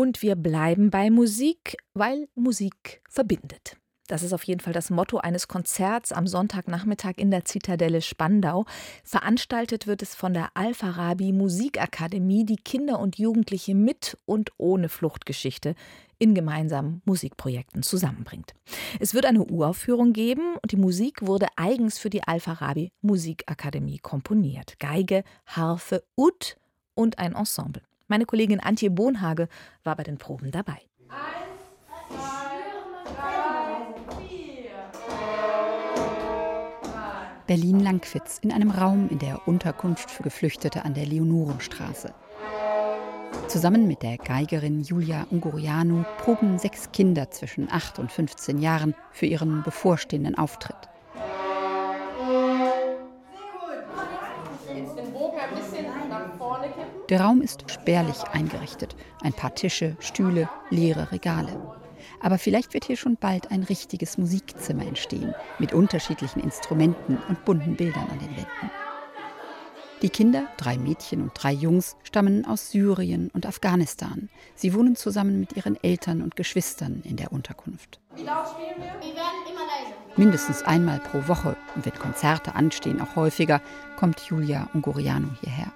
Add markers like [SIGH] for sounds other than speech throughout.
Und wir bleiben bei Musik, weil Musik verbindet. Das ist auf jeden Fall das Motto eines Konzerts am Sonntagnachmittag in der Zitadelle Spandau. Veranstaltet wird es von der Al-Farabi Musikakademie, die Kinder und Jugendliche mit und ohne Fluchtgeschichte in gemeinsamen Musikprojekten zusammenbringt. Es wird eine Uraufführung geben und die Musik wurde eigens für die Al-Farabi Musikakademie komponiert. Geige, Harfe, Ud und ein Ensemble. Meine Kollegin Antje Bohnhage war bei den Proben dabei. Berlin-Langwitz in einem Raum in der Unterkunft für Geflüchtete an der Leonorenstraße. Zusammen mit der Geigerin Julia Ungurianu proben sechs Kinder zwischen 8 und 15 Jahren für ihren bevorstehenden Auftritt. Der Raum ist spärlich eingerichtet. Ein paar Tische, Stühle, leere Regale. Aber vielleicht wird hier schon bald ein richtiges Musikzimmer entstehen, mit unterschiedlichen Instrumenten und bunten Bildern an den Wänden. Die Kinder, drei Mädchen und drei Jungs, stammen aus Syrien und Afghanistan. Sie wohnen zusammen mit ihren Eltern und Geschwistern in der Unterkunft. Wie laut spielen wir? Wir werden immer leiser. Mindestens einmal pro Woche und wenn Konzerte anstehen, auch häufiger, kommt Julia Ungoriano hierher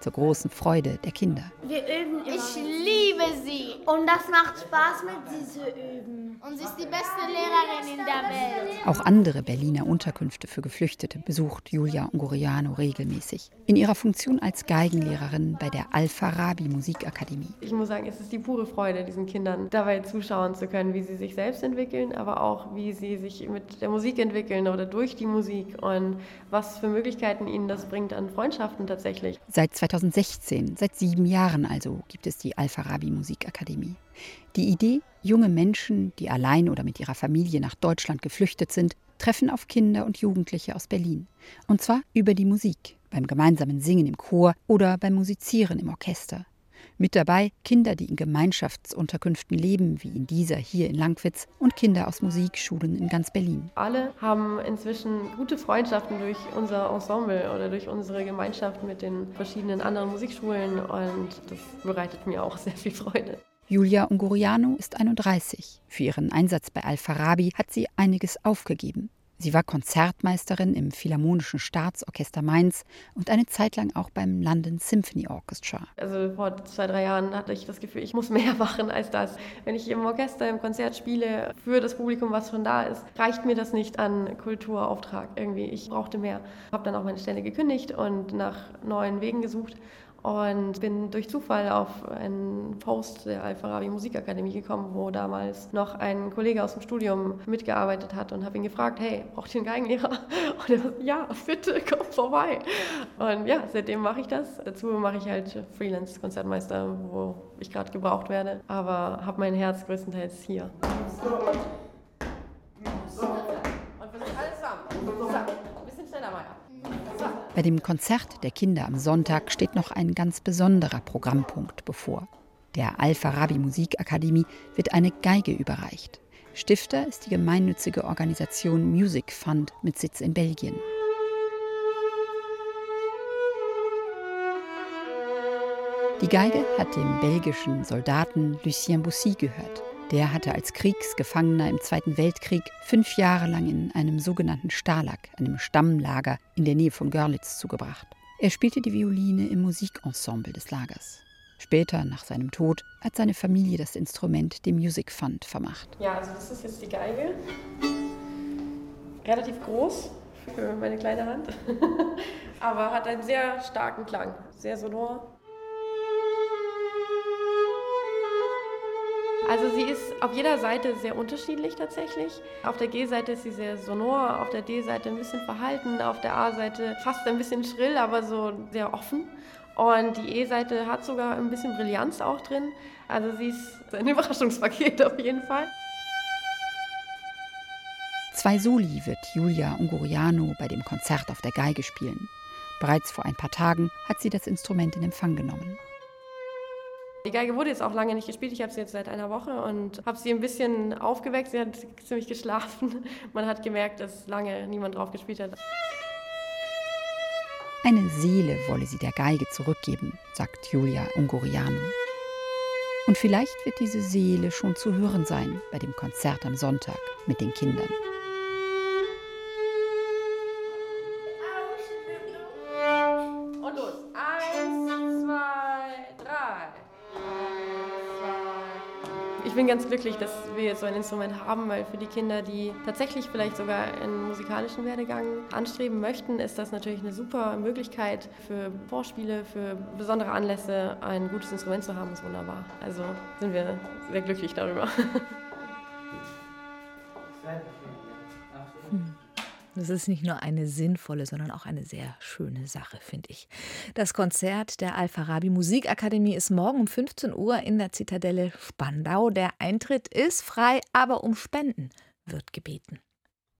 zur großen Freude der Kinder. Wir üben immer. Ich liebe sie und das macht Spaß mit sie zu üben. Und sie ist die beste Lehrerin in der Welt. Auch andere Berliner Unterkünfte für Geflüchtete besucht Julia Ungoriano regelmäßig. In ihrer Funktion als Geigenlehrerin bei der Al-Farabi Musikakademie. Ich muss sagen, es ist die pure Freude, diesen Kindern dabei zuschauen zu können, wie sie sich selbst entwickeln, aber auch wie sie sich mit der Musik entwickeln oder durch die Musik und was für Möglichkeiten ihnen das bringt an Freundschaften tatsächlich. Seit 2016, seit sieben Jahren also, gibt es die Al-Farabi Musikakademie. Die Idee, junge Menschen, die allein oder mit ihrer Familie nach Deutschland geflüchtet sind, treffen auf Kinder und Jugendliche aus Berlin. Und zwar über die Musik, beim gemeinsamen Singen im Chor oder beim Musizieren im Orchester. Mit dabei Kinder, die in Gemeinschaftsunterkünften leben, wie in dieser hier in Langwitz, und Kinder aus Musikschulen in ganz Berlin. Alle haben inzwischen gute Freundschaften durch unser Ensemble oder durch unsere Gemeinschaft mit den verschiedenen anderen Musikschulen und das bereitet mir auch sehr viel Freude. Julia Unguriano ist 31. Für ihren Einsatz bei Al-Farabi hat sie einiges aufgegeben. Sie war Konzertmeisterin im Philharmonischen Staatsorchester Mainz und eine Zeit lang auch beim London Symphony Orchestra. Also vor zwei, drei Jahren hatte ich das Gefühl, ich muss mehr [LAUGHS] machen als das. Wenn ich im Orchester, im Konzert spiele, für das Publikum, was schon da ist, reicht mir das nicht an Kulturauftrag irgendwie. Ich brauchte mehr. Habe dann auch meine Stelle gekündigt und nach neuen Wegen gesucht und bin durch Zufall auf einen Post der Al-Farabi Musikakademie gekommen, wo damals noch ein Kollege aus dem Studium mitgearbeitet hat und habe ihn gefragt, hey, braucht ihr einen Geigenlehrer? [LAUGHS] Und er sagt, ja, bitte, komm vorbei. Und ja, seitdem mache ich das. Dazu mache ich halt Freelance-Konzertmeister, wo ich gerade gebraucht werde, aber habe mein Herz größtenteils hier. So. Und wir sind alle zusammen. So, ein bisschen schneller mal. Bei dem Konzert der Kinder am Sonntag steht noch ein ganz besonderer Programmpunkt bevor. Der Al-Farabi Musikakademie wird eine Geige überreicht. Stifter ist die gemeinnützige Organisation Music Fund mit Sitz in Belgien. Die Geige hat dem belgischen Soldaten Lucien Boussy gehört. Der hatte als Kriegsgefangener im Zweiten Weltkrieg fünf Jahre lang in einem sogenannten Stalag, einem Stammlager in der Nähe von Görlitz, zugebracht. Er spielte die Violine im Musikensemble des Lagers. Später, nach seinem Tod, hat seine Familie das Instrument dem Music Fund vermacht. Ja, also das ist jetzt die Geige. Relativ groß für meine kleine Hand, [LAUGHS] aber hat einen sehr starken Klang, sehr sonor. Also sie ist auf jeder Seite sehr unterschiedlich tatsächlich. Auf der G-Seite ist sie sehr sonor, auf der D-Seite ein bisschen verhalten, auf der A-Seite fast ein bisschen schrill, aber so sehr offen. Und die E-Seite hat sogar ein bisschen Brillanz auch drin. Also sie ist [LAUGHS] ein Überraschungspaket auf jeden Fall. Zwei Soli wird Julia Unguriano bei dem Konzert auf der Geige spielen. Bereits vor ein paar Tagen hat sie das Instrument in Empfang genommen. Die Geige wurde jetzt auch lange nicht gespielt. Ich habe sie jetzt seit einer Woche und habe sie ein bisschen aufgeweckt. Sie hat ziemlich geschlafen. [LAUGHS] Man hat gemerkt, dass lange niemand drauf gespielt hat. Eine Seele wolle sie der Geige zurückgeben, sagt Julia Ungoriano. Und vielleicht wird diese Seele schon zu hören sein bei dem Konzert am Sonntag mit den Kindern. Bin ganz glücklich, dass wir jetzt so ein Instrument haben, weil für die Kinder, die tatsächlich vielleicht sogar einen musikalischen Werdegang anstreben möchten, ist das natürlich eine super Möglichkeit für Vorspiele, für besondere Anlässe ein gutes Instrument zu haben, ist wunderbar. Also sind wir sehr glücklich darüber. [LAUGHS] Das ist nicht nur eine sinnvolle, sondern auch eine sehr schöne Sache, finde ich. Das Konzert der Al-Farabi Musikakademie ist morgen um 15 Uhr in der Zitadelle Spandau. Der Eintritt ist frei, aber um Spenden wird gebeten.